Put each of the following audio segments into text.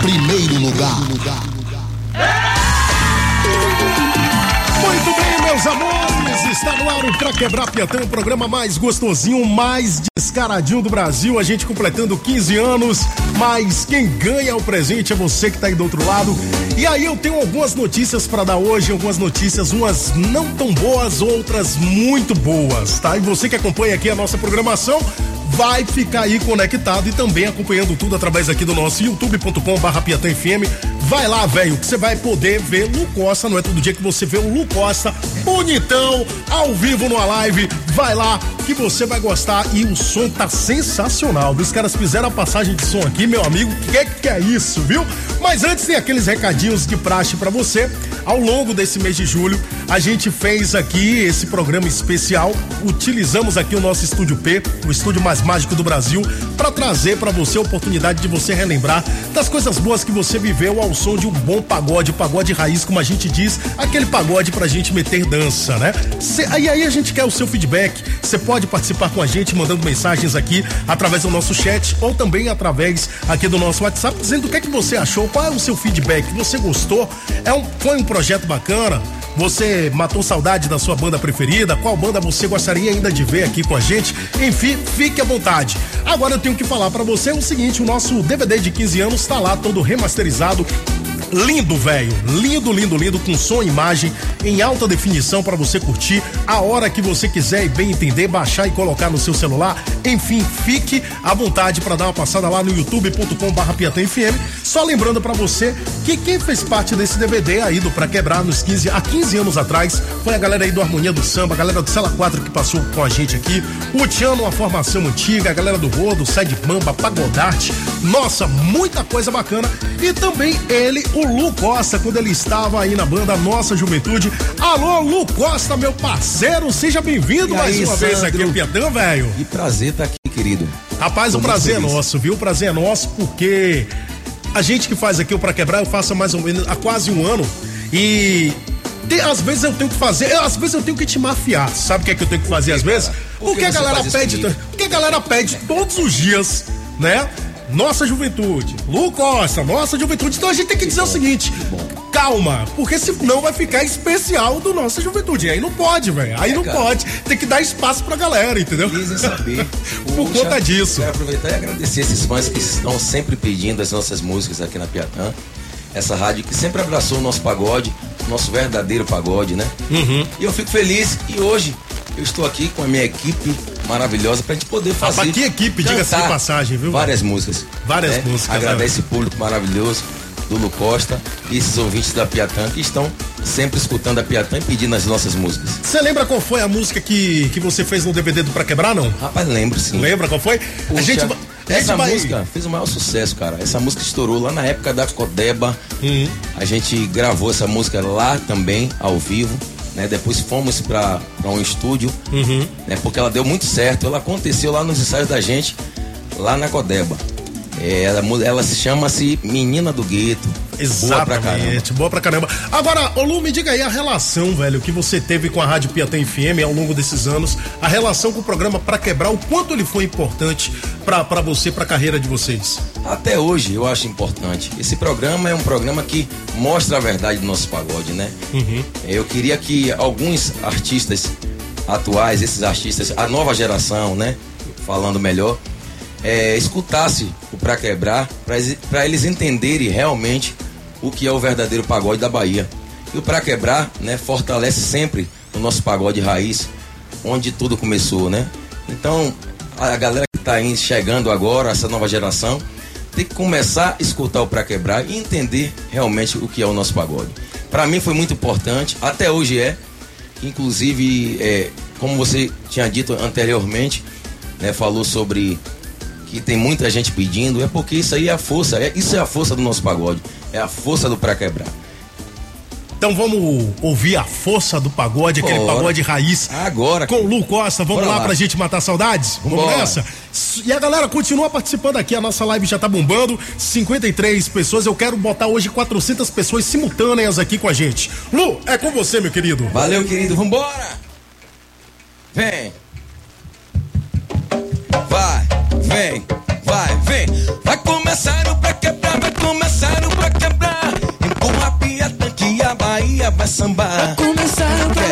primeiro lugar. Muito bem, meus amores, está no ar o Pra Quebrar Piatão, o programa mais gostosinho, mais descaradinho do Brasil. A gente completando 15 anos, mas quem ganha o presente é você que está aí do outro lado. E aí eu tenho algumas notícias para dar hoje, algumas notícias, umas não tão boas, outras muito boas, tá? E você que acompanha aqui a nossa programação, vai ficar aí conectado e também acompanhando tudo através aqui do nosso youtube.com barra. Vai lá, velho, que você vai poder ver Lu Costa, não é todo dia que você vê o Lu Costa bonitão, ao vivo numa live. Vai lá que você vai gostar e o som tá sensacional. Os caras fizeram a passagem de som aqui, meu amigo, que que é isso, viu? Mas antes tem aqueles recadinhos de praxe para você. Ao longo desse mês de julho, a gente fez aqui esse programa especial. Utilizamos aqui o nosso estúdio P, o estúdio mais mágico do Brasil, para trazer para você a oportunidade de você relembrar das coisas boas que você viveu ao som de um bom pagode, pagode raiz, como a gente diz, aquele pagode pra gente meter dança, né? Cê, aí aí a gente quer o seu feedback. Você pode participar com a gente mandando mensagens aqui através do nosso chat ou também através aqui do nosso WhatsApp dizendo o que é que você achou, qual é o seu feedback, você gostou? É um foi um projeto bacana? Você matou saudade da sua banda preferida? Qual banda você gostaria ainda de ver aqui com a gente? Enfim, fique à vontade. Agora eu tenho que falar para você o seguinte: o nosso DVD de 15 anos está lá todo remasterizado lindo, velho. Lindo, lindo, lindo, com som e imagem em alta definição para você curtir a hora que você quiser e bem entender, baixar e colocar no seu celular. Enfim, fique à vontade para dar uma passada lá no youtube.com/barra FM. Só lembrando para você que quem fez parte desse DVD aí do Pra Quebrar nos 15, há 15 anos atrás foi a galera aí do Harmonia do Samba, a galera do Sala 4 que passou com a gente aqui, o Tiano, uma formação antiga, a galera do Rodo, Sede Bamba, Pagodarte. Nossa, muita coisa bacana. E também ele, o Lu Costa, quando ele estava aí na banda Nossa Juventude. Alô, Lu Costa, meu parceiro, seja bem-vindo mais aí, uma vez Sandro? aqui ao Piatã, velho. Que prazer estar aqui, querido. Rapaz, Tô o prazer é feliz. nosso, viu? O prazer é nosso porque a gente que faz aqui o Pra Quebrar, eu faço há mais ou menos há quase um ano e tem- às vezes eu tenho que fazer, às vezes eu tenho que te mafiar. Sabe o que é que eu tenho que fazer às vezes? Por que que a galera pede, comigo? o que a galera pede todos os dias, né? Nossa juventude, Lu Costa, nossa juventude. Então a gente tem que dizer o seguinte: calma, porque senão vai ficar especial do nossa juventude. E aí não pode, velho. Aí não cara. pode. Tem que dar espaço pra galera, entendeu? Saber. Por Puxa, conta disso. Quero aproveitar e agradecer esses fãs que estão sempre pedindo as nossas músicas aqui na Piatã. Essa rádio que sempre abraçou o nosso pagode, o nosso verdadeiro pagode, né? Uhum. E eu fico feliz e hoje eu estou aqui com a minha equipe maravilhosa pra gente poder fazer. Rapaz, que equipe, diga-se de passagem, viu? Várias músicas. Várias né? músicas, Agradecer né? esse público maravilhoso do Lu Costa e esses ouvintes da Piatã que estão sempre escutando a Piatã e pedindo as nossas músicas. Você lembra qual foi a música que, que você fez no DVD do Pra Quebrar, não? Rapaz, lembro sim. Lembra qual foi? Puxa, a a gente essa vai... música fez o maior sucesso, cara. Essa música estourou lá na época da Codeba. Uhum. A gente gravou essa música lá também, ao vivo. Né? Depois fomos para um estúdio, Uhum. né? porque ela deu muito certo. Ela aconteceu lá nos ensaios da gente, lá na Codeba. É, ela, ela se chama-se Menina do Gueto. Boa pra caramba. Exatamente, boa pra caramba. Agora, ô Lu, me diga aí a relação, velho, que você teve com a Rádio Piatã FM ao longo desses anos, a relação com o programa Pra Quebrar, o quanto ele foi importante pra, pra você, pra carreira de vocês. Até hoje eu acho importante. Esse programa é um programa que mostra a verdade do nosso pagode, né? Eu queria que alguns artistas atuais, esses artistas, a nova geração, né? Falando melhor, é, escutasse o Pra Quebrar, para eles entenderem realmente o que é o verdadeiro pagode da Bahia. E o Pra Quebrar, né, fortalece sempre o nosso pagode raiz, onde tudo começou, né? Então, a galera que está chegando agora, essa nova geração, tem que começar a escutar o Pra Quebrar e entender realmente o que é o nosso pagode. Para mim foi muito importante, até hoje é. Inclusive, é, como você tinha dito anteriormente, né, falou sobre que tem muita gente pedindo, é porque isso aí é a força, é, isso é a força do nosso pagode, é a força do Pra Quebrar. Então vamos ouvir a força do pagode, aquele Bora. pagode raiz. Agora. Com o Lu Costa, vamos Bora lá, lá. pra gente matar saudades? Vamos Vambora. nessa? E a galera continua participando aqui, a nossa live já tá bombando. 53 pessoas, eu quero botar hoje 400 pessoas simultâneas aqui com a gente. Lu, é com você, meu querido. Valeu, querido, vambora! Vem! vem, vai, vem. Vai começar o pra quebrar, vai começar o pra quebrar. Empurra a pia, tanque a Bahia vai sambar. Vai começar o pra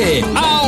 Estúdio P,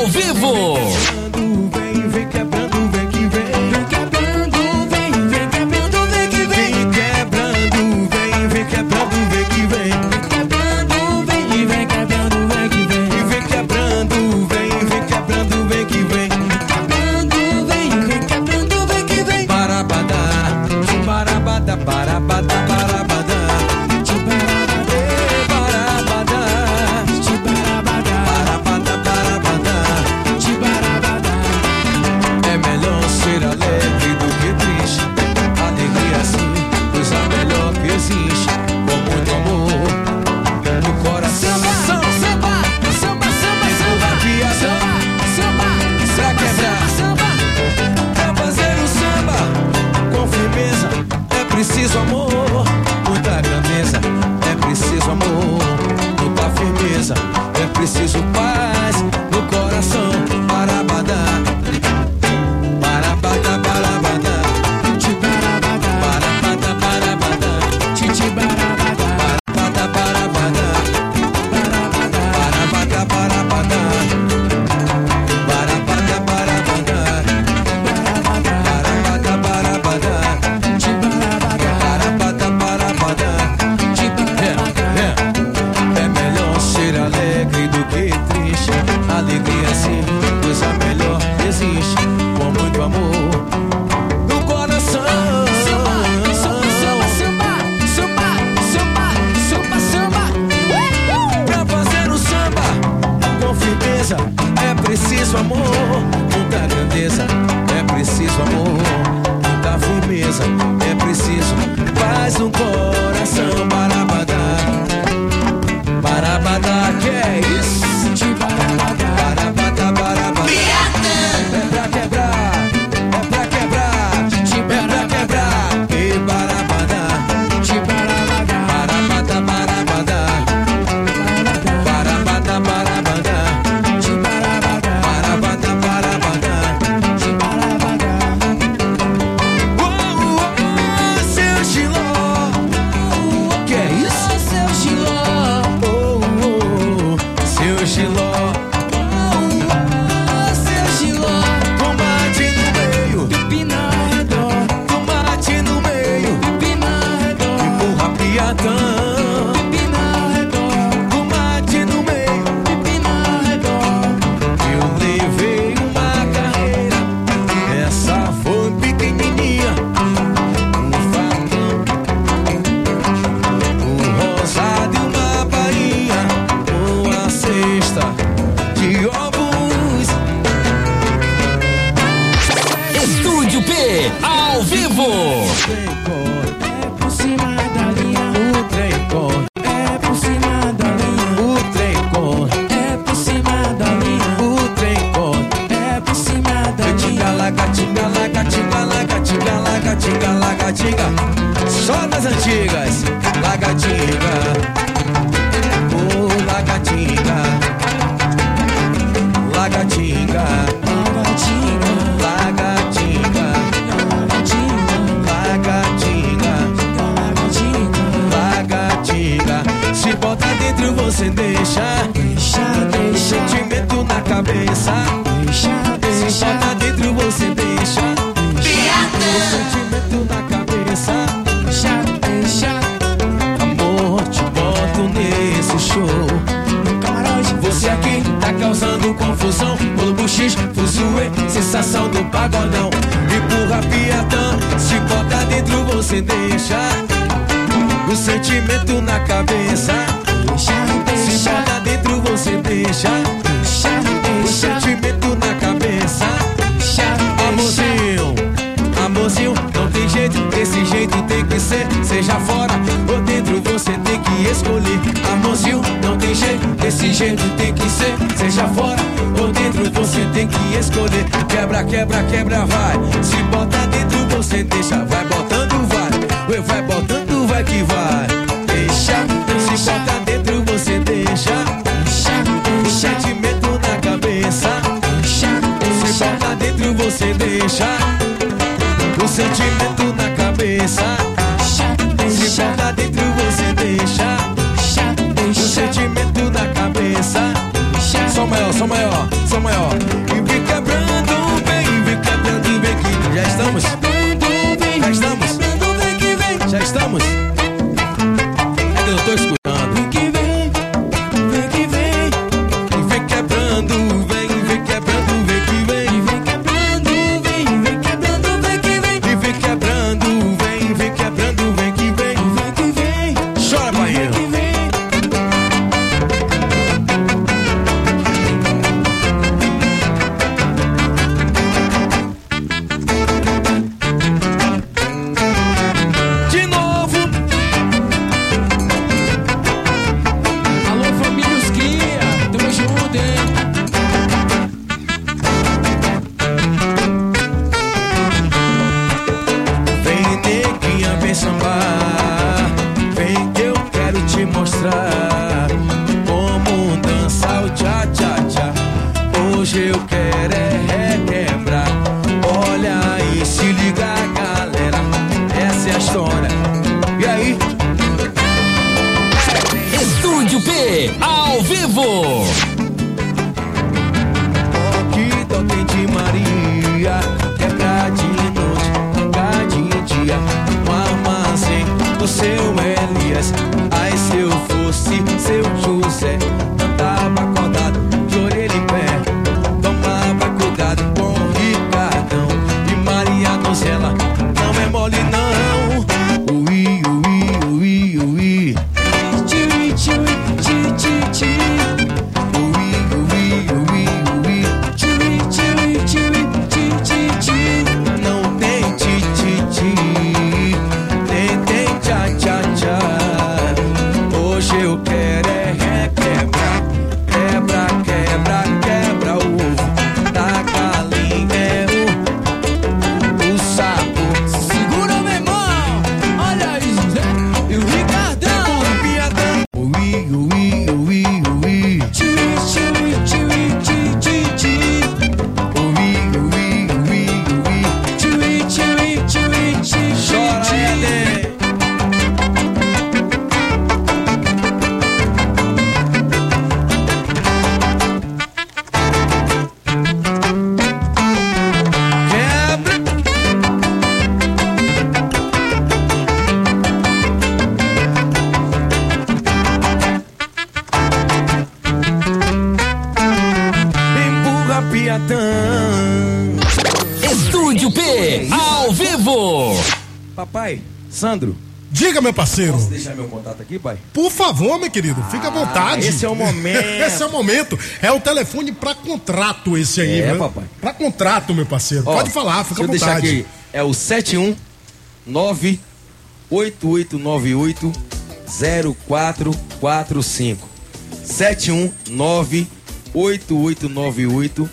meu parceiro. Posso deixar meu contato aqui, pai? Por favor, meu querido, ah, fica à ah, vontade. Esse é o momento. esse é o momento. É o telefone pra contrato esse aí, é, né? papai. Para contrato, meu parceiro. Ó, Pode falar, fica à vontade. Eu Deixar aqui. É o 719 8898 0445 719 8898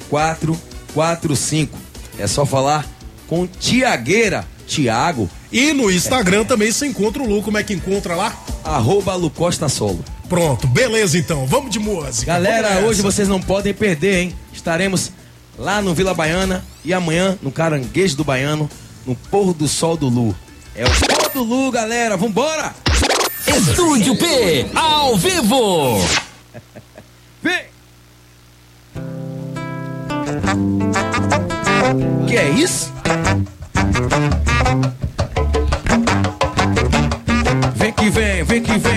0445 é só falar com Tiagueira, Tiago e no Instagram também se encontra o Lu. Como é que encontra lá? Arroba Lucosta Solo. Pronto, beleza então. Vamos de música. Galera, hoje vocês não podem perder, hein? Estaremos lá no Vila Baiana e amanhã no Caranguejo do Baiano, no Pôr do Sol do Lu. É o Pôr do Lu, galera. Vambora! Estúdio P, ao vivo! Vem! Que é isso? Vicky.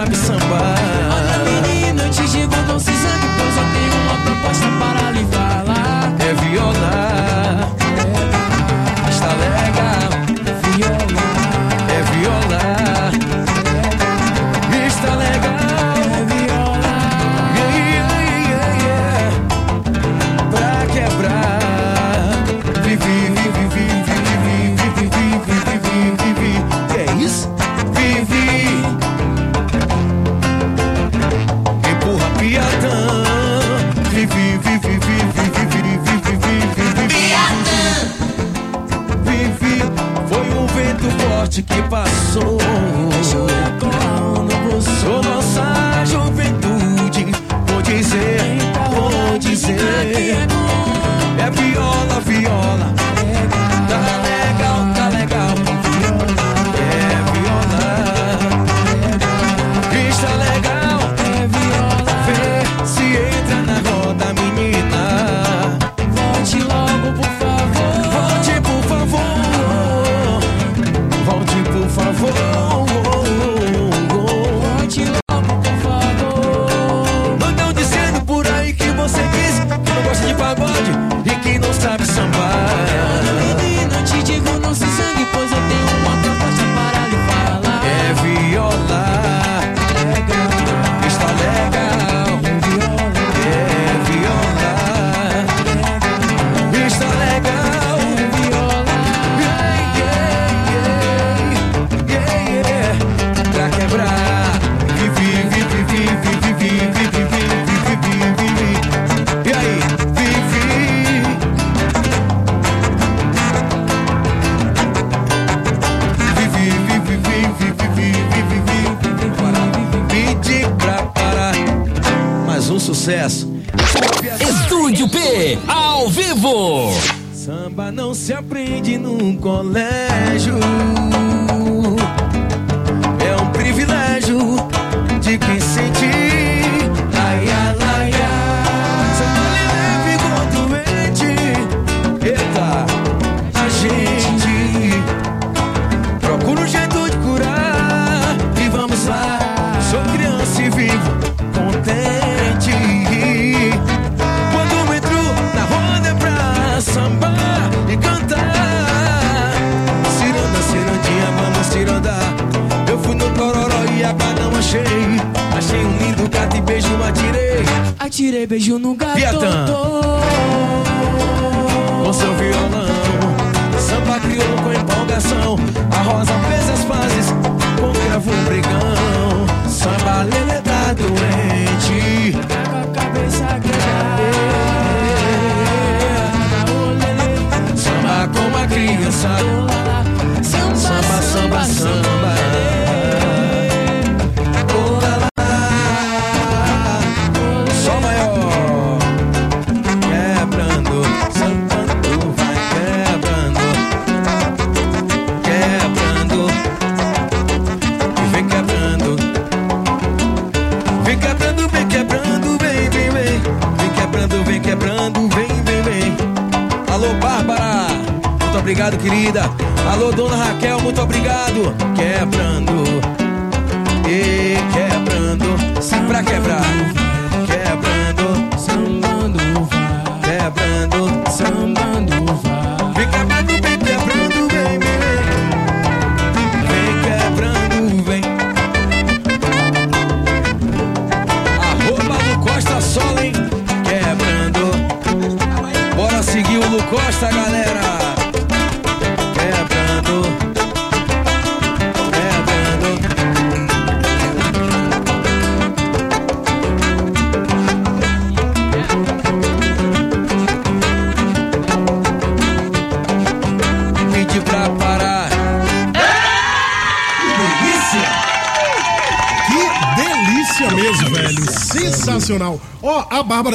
sabe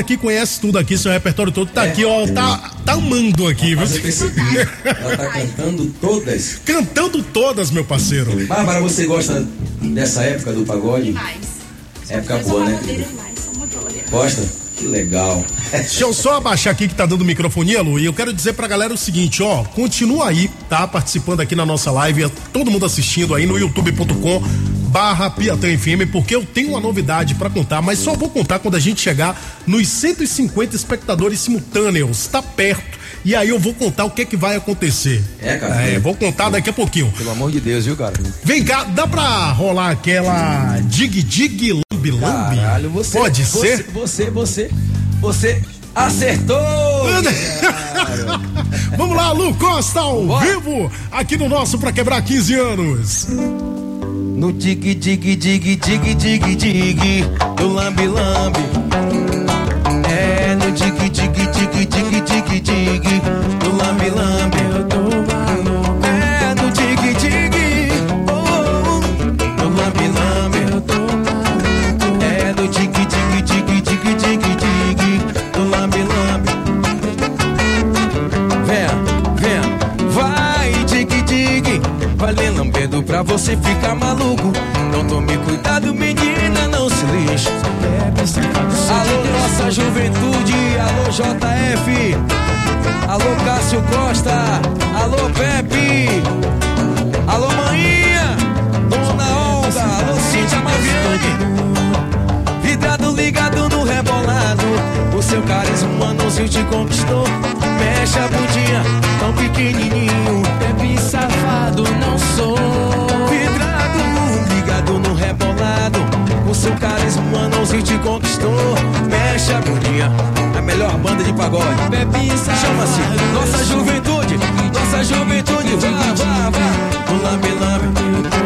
aqui conhece tudo aqui, seu repertório todo tá aqui, ó. Tá, tá amando aqui, viu? Ela tá cantando todas. Cantando todas, meu parceiro. Bárbara, você gosta dessa época do pagode? Demais. Época boa, né? demais. Gosta? Que legal. Deixa eu só abaixar aqui que tá dando microfonia, Lu, e eu quero dizer pra galera o seguinte, ó, continua aí, tá? Participando aqui na nossa live, todo mundo assistindo aí no youtube.com barra Piatã FM, porque eu tenho uma novidade pra contar, mas só vou contar quando a gente chegar nos 150 espectadores simultâneos, tá perto. E aí eu vou contar o que é que vai acontecer. É, cara? É, vou contar daqui a pouquinho. Pelo amor de Deus, viu, cara? Vem cá, dá pra rolar aquela dig dig lambi lambi? Caralho, você. Pode você, ser? Você, você, você acertou! Vamos lá, Lu Costa ao Bora. vivo, aqui no nosso Pra Quebrar 15 anos. No dig, dig, dig, dig, dig, dig, do lambe, lambe. É, no dig, dig, dig, dig, dig, dig, do lambe, lambe. Eu tô ficar maluco. Não tome cuidado, menina, não se lixe. Alô, nossa juventude, alô, JF, alô, Cássio Costa, alô, Pepe, alô, Maninha, Dona Olga, alô, Cíntia Maviane. Vidrado ligado no rebolado, o seu carisma manuzinho te conquistou. Mexe a bundinha, tão pequenininho. Bebe, safado, não sou. Vidrado ligado no rebolado, o seu carisma manuzinho te conquistou. Mexe a bundinha, a melhor banda de pagode. Bebe, safado, Chama-se Nossa Juventude, Nossa Juventude, vá, vá, vá. O lambe, lambe.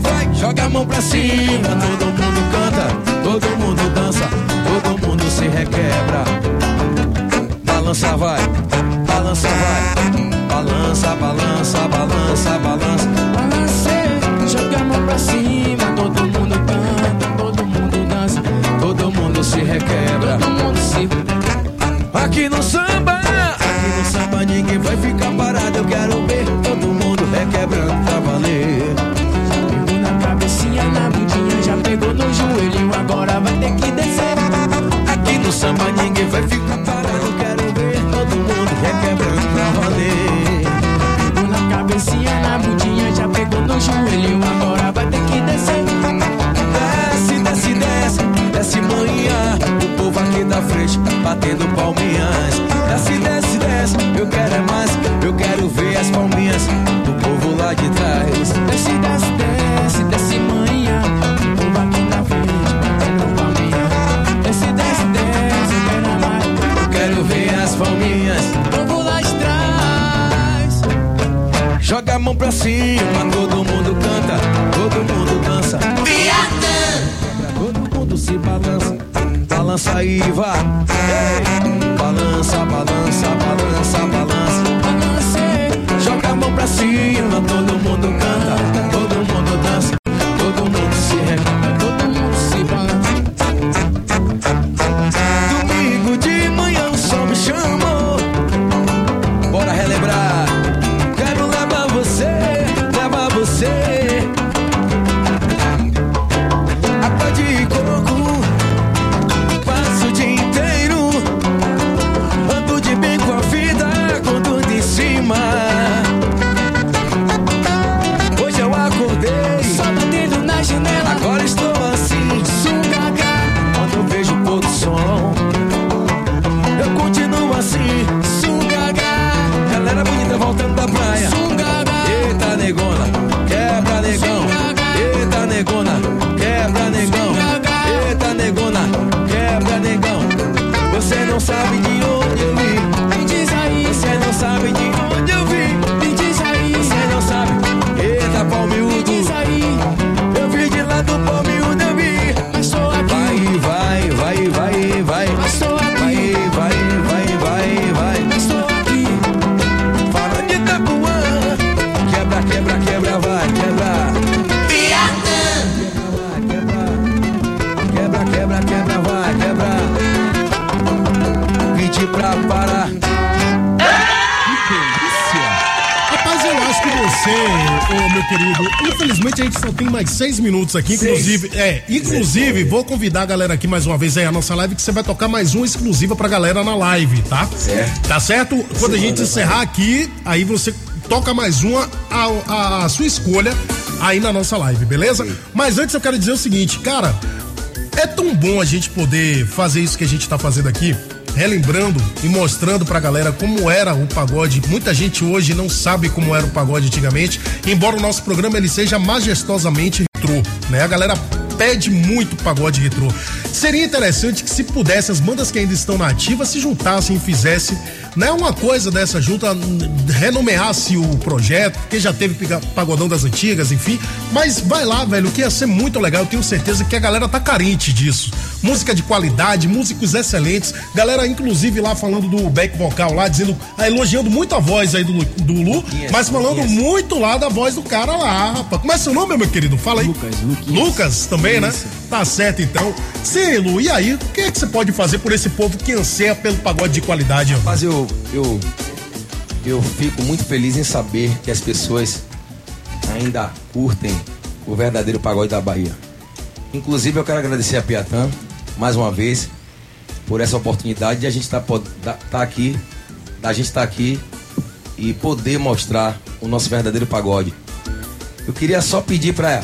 vai, joga a mão pra cima. Todo mundo canta, todo mundo dança, todo mundo se requebra. Balança vai, balança vai, balança, balança, balança, balança. Balance, joga a mão pra cima. Todo mundo canta, todo mundo dança, todo mundo se requebra. Todo mundo se... Aqui no São mão pra cima, todo mundo canta, todo mundo dança. Viatã! Todo mundo se balança, balança aí, vá. Balança, balança, balança, balança. Joga a mão pra cima, todo minutos aqui, inclusive, Seis. é, inclusive vou convidar a galera aqui mais uma vez aí a nossa live que você vai tocar mais uma exclusiva pra galera na live, tá? Certo. Tá certo? Quando a gente encerrar aqui, aí você toca mais uma a, a, a sua escolha aí na nossa live, beleza? Sim. Mas antes eu quero dizer o seguinte, cara, é tão bom a gente poder fazer isso que a gente tá fazendo aqui relembrando e mostrando pra galera como era o pagode. Muita gente hoje não sabe como era o pagode antigamente, embora o nosso programa ele seja majestosamente retrô, né? A galera pede muito pagode retrô seria interessante que se pudesse as bandas que ainda estão na ativa se juntassem e fizessem, né, uma coisa dessa junta, renomeasse o projeto, porque já teve Pagodão das Antigas, enfim, mas vai lá, velho, que ia ser muito legal, eu tenho certeza que a galera tá carente disso. Música de qualidade, músicos excelentes, galera inclusive lá falando do back vocal lá, dizendo, ah, elogiando muito a voz aí do, do Lu, mas falando muito lá da voz do cara lá, rapaz. Como é seu nome, meu querido? Fala aí. Lucas, Luquinhas. Lucas também, né? Tá certo, então. Lu, e aí? O que é que você pode fazer por esse povo que anseia pelo pagode de qualidade? Mas eu, eu, eu fico muito feliz em saber que as pessoas ainda curtem o verdadeiro pagode da Bahia. Inclusive, eu quero agradecer a Piatã, mais uma vez, por essa oportunidade de a gente estar tá, tá aqui, da gente estar aqui e poder mostrar o nosso verdadeiro pagode. Eu queria só pedir para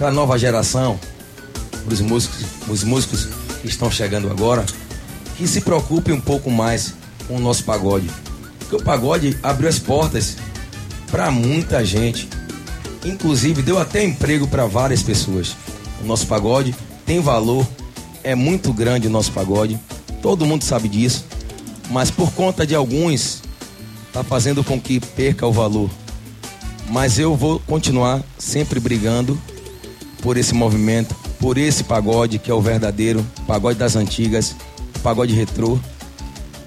a nova geração, para os músicos, os músicos que estão chegando agora, que se preocupem um pouco mais com o nosso pagode. Porque o pagode abriu as portas para muita gente. Inclusive, deu até emprego para várias pessoas. O nosso pagode tem valor, é muito grande o nosso pagode. Todo mundo sabe disso. Mas por conta de alguns, tá fazendo com que perca o valor. Mas eu vou continuar sempre brigando por esse movimento, por esse pagode que é o verdadeiro pagode das antigas, pagode retrô,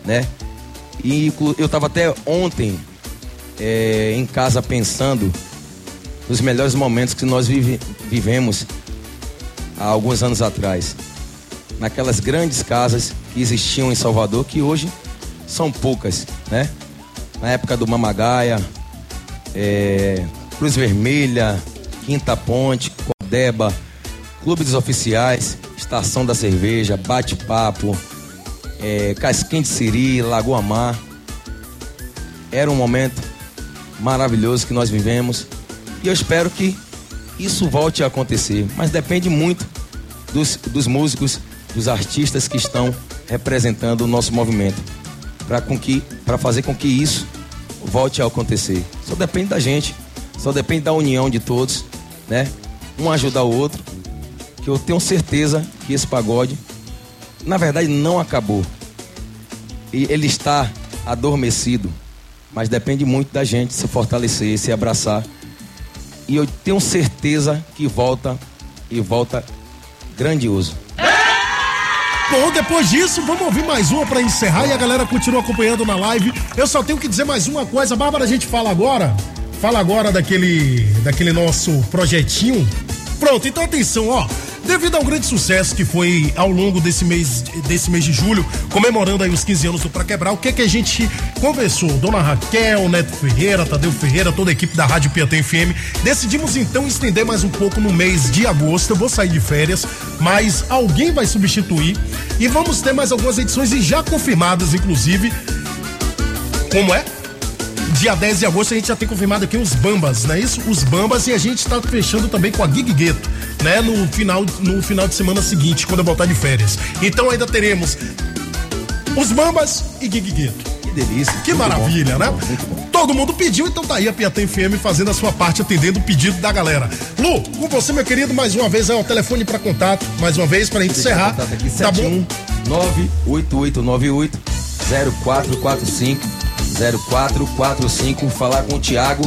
né? E eu tava até ontem é, em casa pensando nos melhores momentos que nós vive- vivemos há alguns anos atrás. Naquelas grandes casas que existiam em Salvador, que hoje são poucas, né? Na época do Mamagaia, é, Cruz Vermelha, Quinta Ponte, Codeba, Clube dos Oficiais, Estação da Cerveja, Bate-Papo, é, de Siri, Lagoa Mar. Era um momento maravilhoso que nós vivemos e eu espero que isso volte a acontecer, mas depende muito dos, dos músicos, dos artistas que estão representando o nosso movimento para fazer com que isso volte a acontecer. Só depende da gente, só depende da união de todos, né? Um ajudar o outro, que eu tenho certeza que esse pagode na verdade não acabou. E ele está adormecido, mas depende muito da gente se fortalecer, se abraçar. E eu tenho certeza que volta e volta grandioso. Bom, depois disso, vamos ouvir mais uma pra encerrar e a galera continua acompanhando na live. Eu só tenho que dizer mais uma coisa. Bárbara, a gente fala agora. Fala agora daquele, daquele nosso projetinho. Pronto, então atenção, ó. Devido ao grande sucesso que foi ao longo desse mês, desse mês de julho, comemorando aí os 15 anos do Pra Quebrar, o que é que a gente conversou? Dona Raquel, Neto Ferreira, Tadeu Ferreira, toda a equipe da Rádio Piatã FM, decidimos então estender mais um pouco no mês de agosto. Eu vou sair de férias, mas alguém vai substituir e vamos ter mais algumas edições e já confirmadas, inclusive. Como é? Dia 10 de agosto a gente já tem confirmado aqui os Bambas, não é isso? Os Bambas e a gente tá fechando também com a Gig Gueto, né? No final, no final de semana seguinte, quando eu voltar de férias. Então ainda teremos os Bambas e Gig Gueto. Que delícia. Que maravilha, bom, né? muito bom, muito bom. Todo mundo pediu, então tá aí a Piatã FM fazendo a sua parte, atendendo o pedido da galera. Lu, com você, meu querido, mais uma vez, é o telefone pra contato, mais uma vez, pra gente Deixa encerrar. aqui, Tá bom? 98898 0445 0445 falar com o Thiago.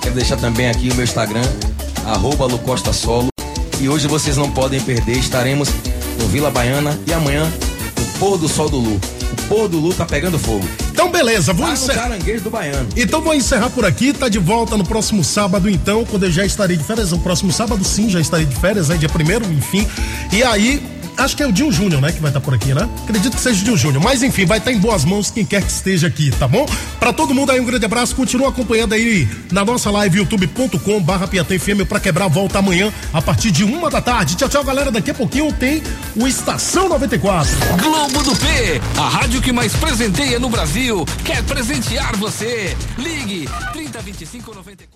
Quero deixar também aqui o meu Instagram, arroba Lu Costa Solo. E hoje vocês não podem perder, estaremos no Vila Baiana e amanhã o pôr do sol do Lu. O pôr do Lu tá pegando fogo. Então, beleza, vou no encerrar. caranguejo do Baiano. Então vou encerrar por aqui, tá de volta no próximo sábado, então, quando eu já estarei de férias. No próximo sábado, sim, já estarei de férias, né? Dia primeiro, enfim. E aí, acho que é o Dil Júnior, né? Que vai estar por aqui, né? Acredito que seja o Dil Júnior. Mas enfim, vai estar em boas mãos quem quer que esteja aqui, tá bom? Pra todo mundo aí, um grande abraço. Continua acompanhando aí na nossa live youtube.com barra FM pra quebrar volta amanhã a partir de uma da tarde. Tchau, tchau, galera. Daqui a pouquinho tem o Estação 94. Globo do P, a rádio que mais presenteia no Brasil, quer presentear você. Ligue 3025 94.